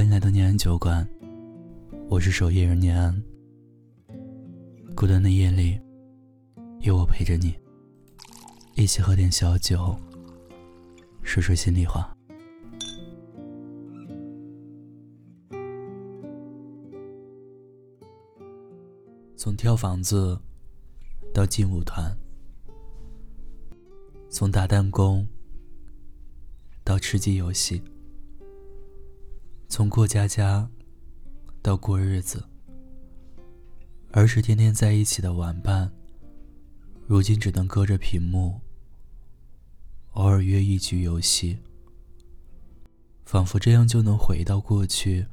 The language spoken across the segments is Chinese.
欢迎来到念安酒馆，我是守夜人念安。孤单的夜里，有我陪着你，一起喝点小酒，说说心里话。从跳房子到劲舞团，从打弹弓到吃鸡游戏。从过家家到过日子，儿时天天在一起的玩伴，如今只能隔着屏幕，偶尔约一局游戏。仿佛这样就能回到过去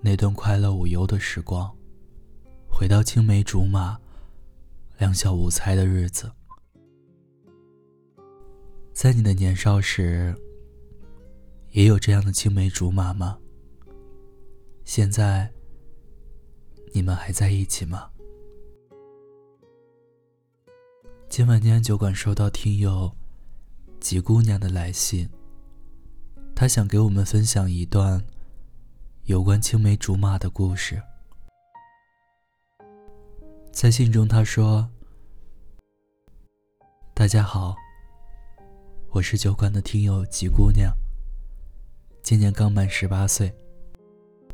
那段快乐无忧的时光，回到青梅竹马、两小无猜的日子。在你的年少时，也有这样的青梅竹马吗？现在，你们还在一起吗？今晚念安酒馆收到听友吉姑娘的来信，她想给我们分享一段有关青梅竹马的故事。在信中，她说：“大家好，我是酒馆的听友吉姑娘，今年刚满十八岁。”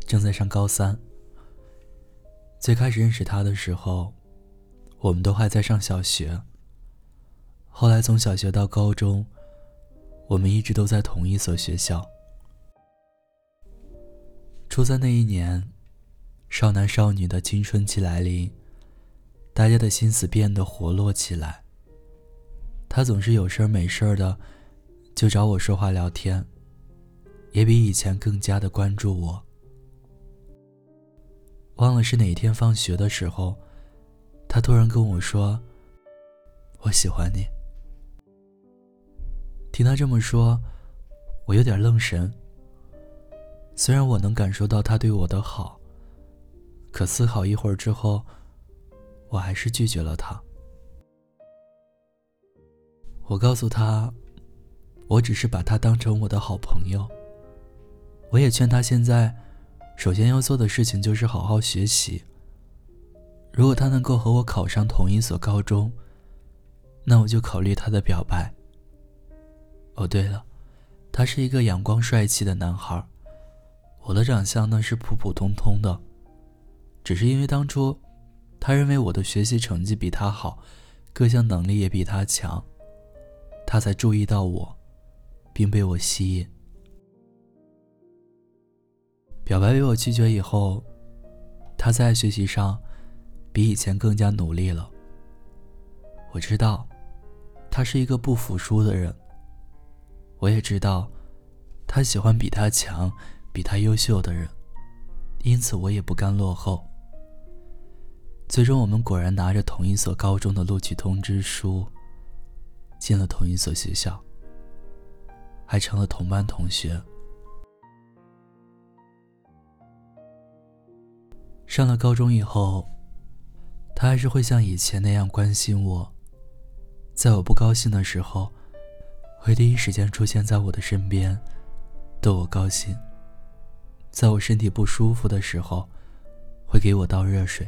正在上高三。最开始认识他的时候，我们都还在上小学。后来从小学到高中，我们一直都在同一所学校。初三那一年，少男少女的青春期来临，大家的心思变得活络起来。他总是有事儿没事儿的，就找我说话聊天，也比以前更加的关注我。忘了是哪一天放学的时候，他突然跟我说：“我喜欢你。”听他这么说，我有点愣神。虽然我能感受到他对我的好，可思考一会儿之后，我还是拒绝了他。我告诉他，我只是把他当成我的好朋友。我也劝他现在。首先要做的事情就是好好学习。如果他能够和我考上同一所高中，那我就考虑他的表白。哦，对了，他是一个阳光帅气的男孩，我的长相呢是普普通通的，只是因为当初他认为我的学习成绩比他好，各项能力也比他强，他才注意到我，并被我吸引。表白被我拒绝以后，他在学习上比以前更加努力了。我知道，他是一个不服输的人。我也知道，他喜欢比他强、比他优秀的人，因此我也不甘落后。最终，我们果然拿着同一所高中的录取通知书，进了同一所学校，还成了同班同学。上了高中以后，他还是会像以前那样关心我，在我不高兴的时候，会第一时间出现在我的身边，逗我高兴；在我身体不舒服的时候，会给我倒热水；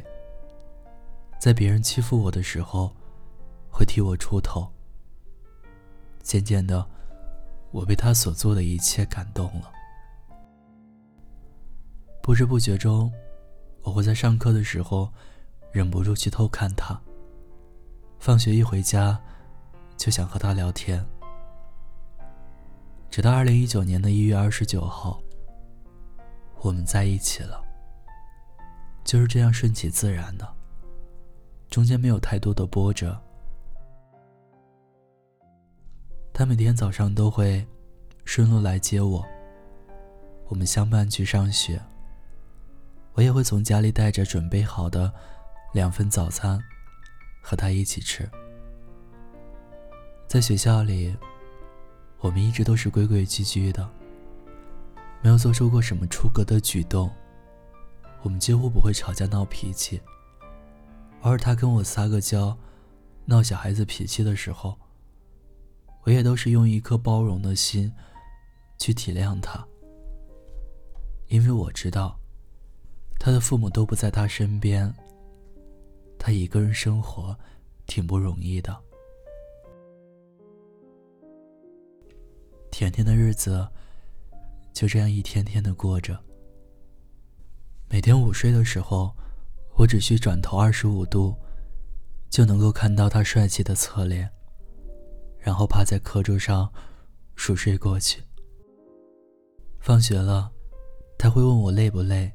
在别人欺负我的时候，会替我出头。渐渐的，我被他所做的一切感动了，不知不觉中。我会在上课的时候，忍不住去偷看他。放学一回家，就想和他聊天。直到二零一九年的一月二十九号，我们在一起了。就是这样顺其自然的，中间没有太多的波折。他每天早上都会顺路来接我，我们相伴去上学。我也会从家里带着准备好的两份早餐，和他一起吃。在学校里，我们一直都是规规矩矩的，没有做出过什么出格的举动。我们几乎不会吵架闹脾气。偶尔他跟我撒个娇，闹小孩子脾气的时候，我也都是用一颗包容的心去体谅他。因为我知道，他的父母都不在他身边，他一个人生活挺不容易的。甜甜的日子就这样一天天的过着。每天午睡的时候，我只需转头二十五度，就能够看到他帅气的侧脸。然后趴在课桌上熟睡过去。放学了，他会问我累不累，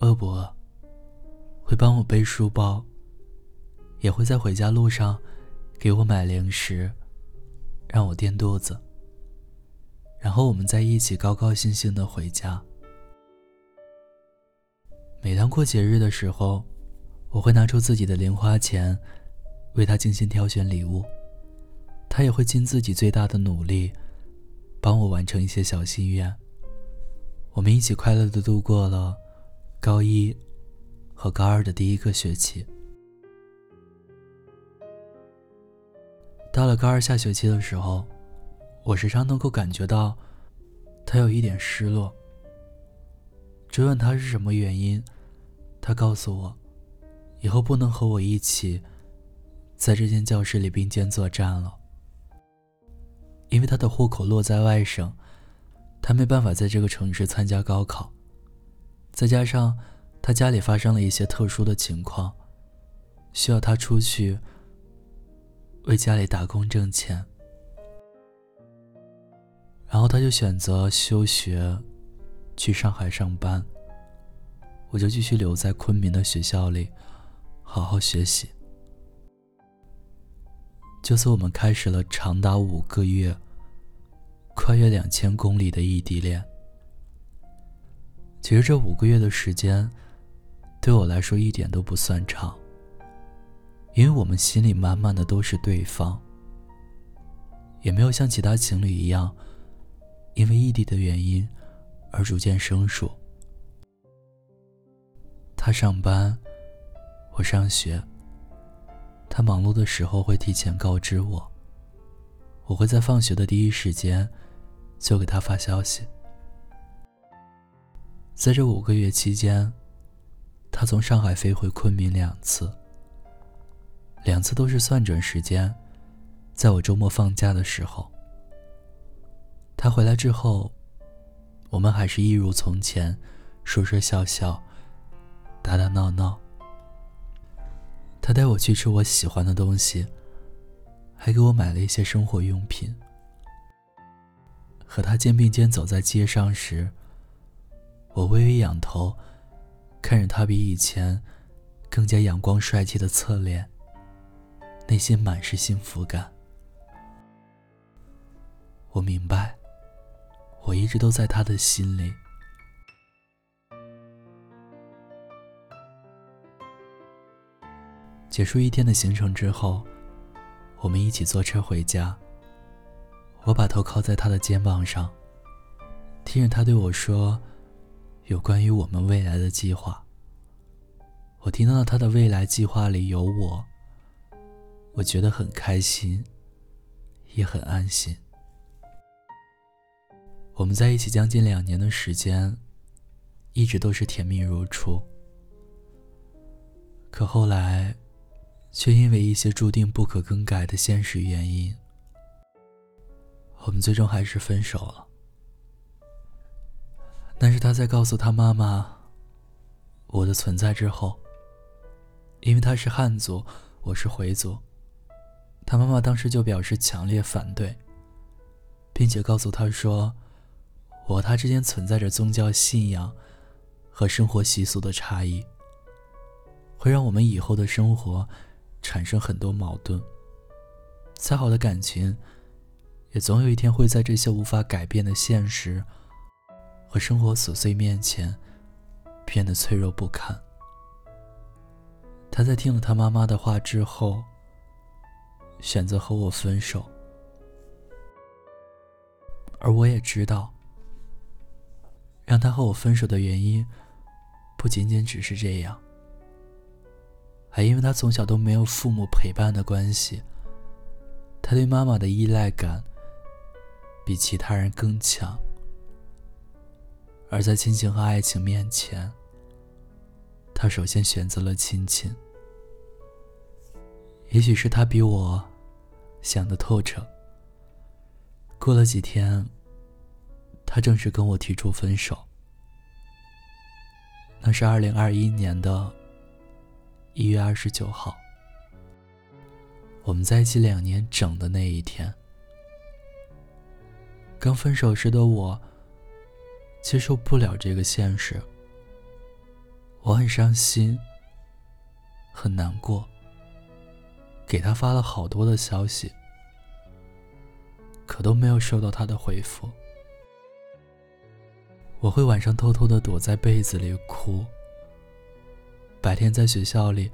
饿不饿，会帮我背书包，也会在回家路上给我买零食，让我垫肚子。然后我们在一起高高兴兴的回家。每当过节日的时候，我会拿出自己的零花钱，为他精心挑选礼物。他也会尽自己最大的努力，帮我完成一些小心愿。我们一起快乐的度过了高一和高二的第一个学期。到了高二下学期的时候，我时常能够感觉到他有一点失落。追问他是什么原因，他告诉我，以后不能和我一起在这间教室里并肩作战了。因为他的户口落在外省，他没办法在这个城市参加高考，再加上他家里发生了一些特殊的情况，需要他出去为家里打工挣钱，然后他就选择休学，去上海上班。我就继续留在昆明的学校里，好好学习。就此，我们开始了长达五个月。跨越两千公里的异地恋，其实这五个月的时间，对我来说一点都不算长。因为我们心里满满的都是对方，也没有像其他情侣一样，因为异地的原因而逐渐生疏。他上班，我上学。他忙碌的时候会提前告知我，我会在放学的第一时间。就给他发消息。在这五个月期间，他从上海飞回昆明两次，两次都是算准时间，在我周末放假的时候。他回来之后，我们还是一如从前，说说笑笑，打打闹闹。他带我去吃我喜欢的东西，还给我买了一些生活用品。和他肩并肩走在街上时，我微微仰头，看着他比以前更加阳光帅气的侧脸，内心满是幸福感。我明白，我一直都在他的心里。结束一天的行程之后，我们一起坐车回家。我把头靠在他的肩膀上，听着他对我说：“有关于我们未来的计划。”我听到他的未来计划里有我，我觉得很开心，也很安心。我们在一起将近两年的时间，一直都是甜蜜如初。可后来，却因为一些注定不可更改的现实原因。我们最终还是分手了。但是他在告诉他妈妈我的存在之后，因为他是汉族，我是回族，他妈妈当时就表示强烈反对，并且告诉他说，我和他之间存在着宗教信仰和生活习俗的差异，会让我们以后的生活产生很多矛盾。再好的感情。也总有一天会在这些无法改变的现实和生活琐碎面前变得脆弱不堪。他在听了他妈妈的话之后，选择和我分手，而我也知道，让他和我分手的原因不仅仅只是这样，还因为他从小都没有父母陪伴的关系，他对妈妈的依赖感。比其他人更强，而在亲情和爱情面前，他首先选择了亲情。也许是他比我想的透彻。过了几天，他正式跟我提出分手。那是二零二一年的一月二十九号，我们在一起两年整的那一天。刚分手时的我，接受不了这个现实，我很伤心，很难过。给他发了好多的消息，可都没有收到他的回复。我会晚上偷偷的躲在被子里哭，白天在学校里，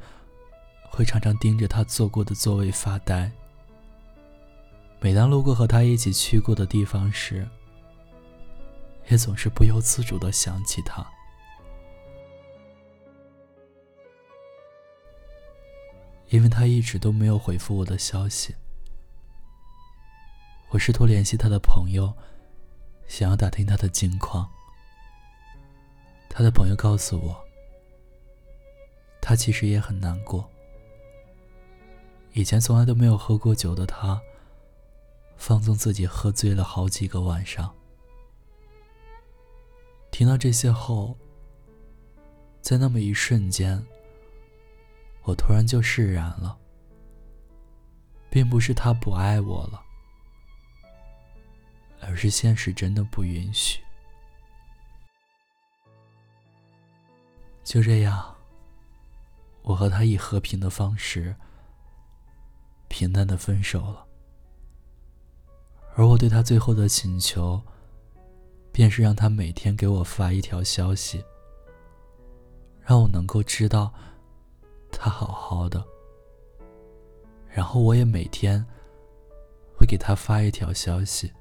会常常盯着他坐过的座位发呆。每当路过和他一起去过的地方时，也总是不由自主的想起他。因为他一直都没有回复我的消息，我试图联系他的朋友，想要打听他的近况。他的朋友告诉我，他其实也很难过。以前从来都没有喝过酒的他，放纵自己喝醉了好几个晚上。听到这些后，在那么一瞬间。我突然就释然了，并不是他不爱我了，而是现实真的不允许。就这样，我和他以和平的方式平淡的分手了。而我对他最后的请求，便是让他每天给我发一条消息，让我能够知道。他好好的，然后我也每天会给他发一条消息，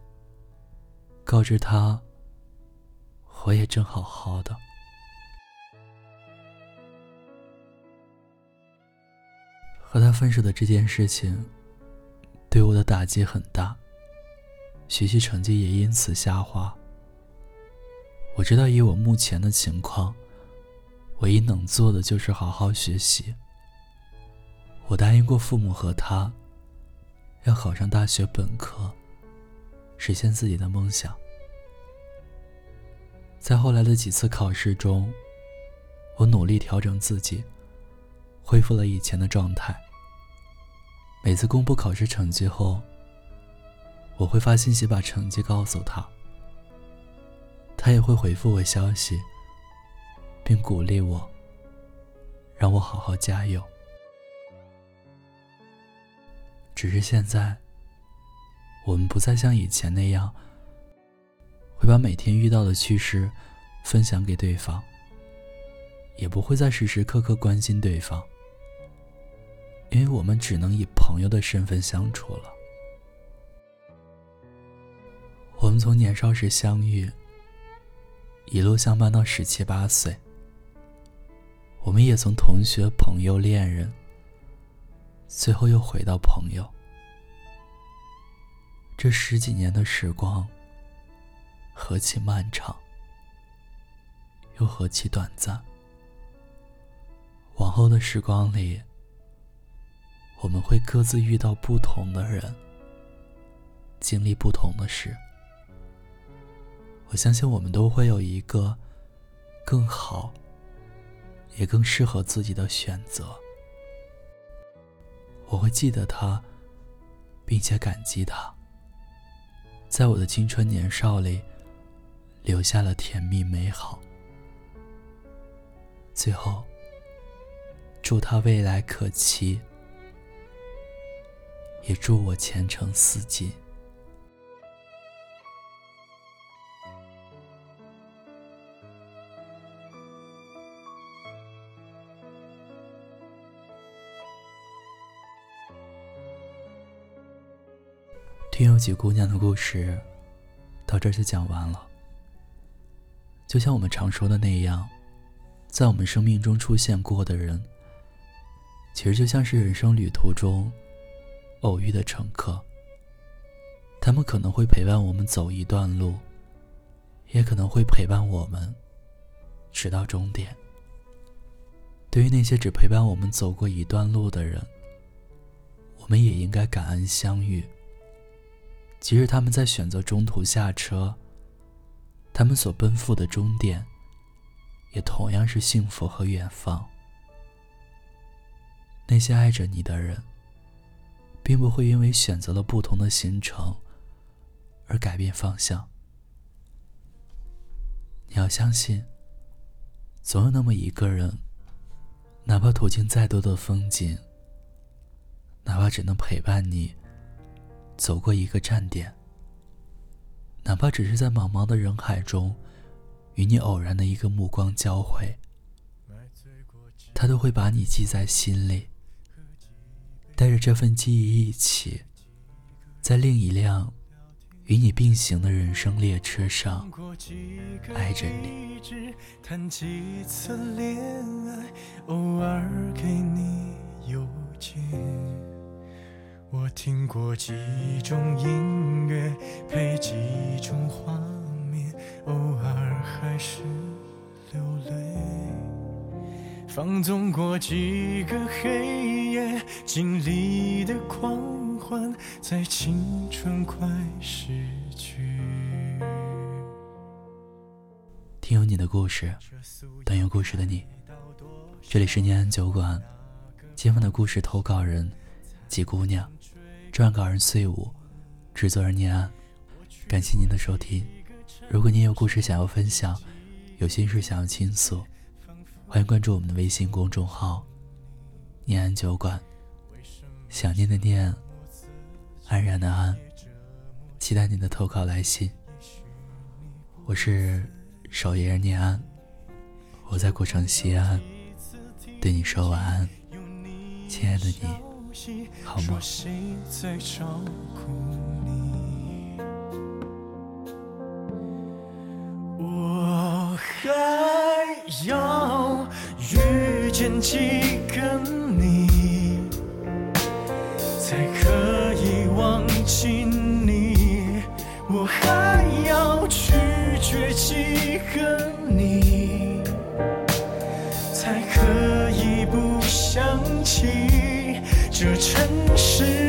告知他我也正好好的。和他分手的这件事情对我的打击很大，学习成绩也因此下滑。我知道以我目前的情况，唯一能做的就是好好学习。我答应过父母和他，要考上大学本科，实现自己的梦想。在后来的几次考试中，我努力调整自己，恢复了以前的状态。每次公布考试成绩后，我会发信息把成绩告诉他，他也会回复我消息，并鼓励我，让我好好加油。只是现在，我们不再像以前那样，会把每天遇到的趣事分享给对方，也不会再时时刻刻关心对方，因为我们只能以朋友的身份相处了。我们从年少时相遇，一路相伴到十七八岁，我们也从同学、朋友、恋人。最后又回到朋友。这十几年的时光，何其漫长，又何其短暂。往后的时光里，我们会各自遇到不同的人，经历不同的事。我相信我们都会有一个更好，也更适合自己的选择。我会记得他，并且感激他，在我的青春年少里留下了甜蜜美好。最后，祝他未来可期，也祝我前程似锦。几姑娘的故事，到这就讲完了。就像我们常说的那样，在我们生命中出现过的人，其实就像是人生旅途中偶遇的乘客。他们可能会陪伴我们走一段路，也可能会陪伴我们直到终点。对于那些只陪伴我们走过一段路的人，我们也应该感恩相遇。即使他们在选择中途下车，他们所奔赴的终点，也同样是幸福和远方。那些爱着你的人，并不会因为选择了不同的行程而改变方向。你要相信，总有那么一个人，哪怕途经再多的风景，哪怕只能陪伴你。走过一个站点，哪怕只是在茫茫的人海中，与你偶然的一个目光交汇，他都会把你记在心里，带着这份记忆一起，在另一辆与你并行的人生列车上，爱着你。我听过几种音乐，配几种画面，偶尔还是流泪。放纵过几个黑夜，经历的狂欢，在青春快逝去。听有你的故事，等有故事的你。这里是念安酒馆，今晚的故事投稿人，季姑娘。撰稿人碎舞，制作人念安，感谢您的收听。如果您有故事想要分享，有心事想要倾诉，欢迎关注我们的微信公众号“念安酒馆”。想念的念，安然的安，期待您的投稿来信。我是守夜人念安，我在古城西安，对你说晚安，亲爱的你。说谁在照顾你？我还要遇见几个你，才可以忘记你？我还要拒绝几个你，才可以不想起？这城市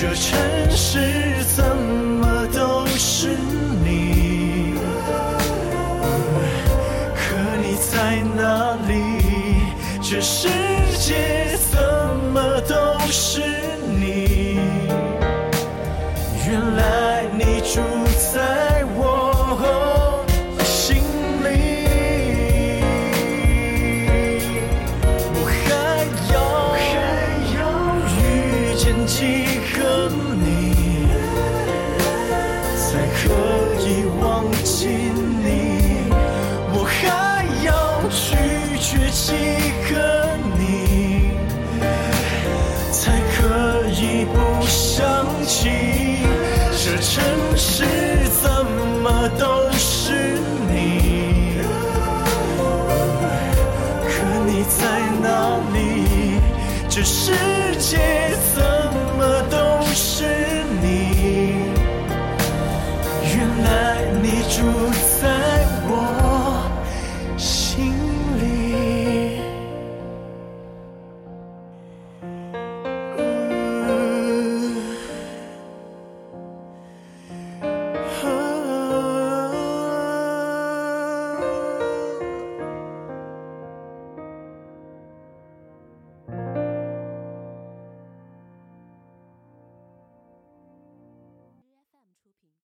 这城市怎么都是你？可你在哪里？这世界怎么都是你？原来你住在哪里？这世界怎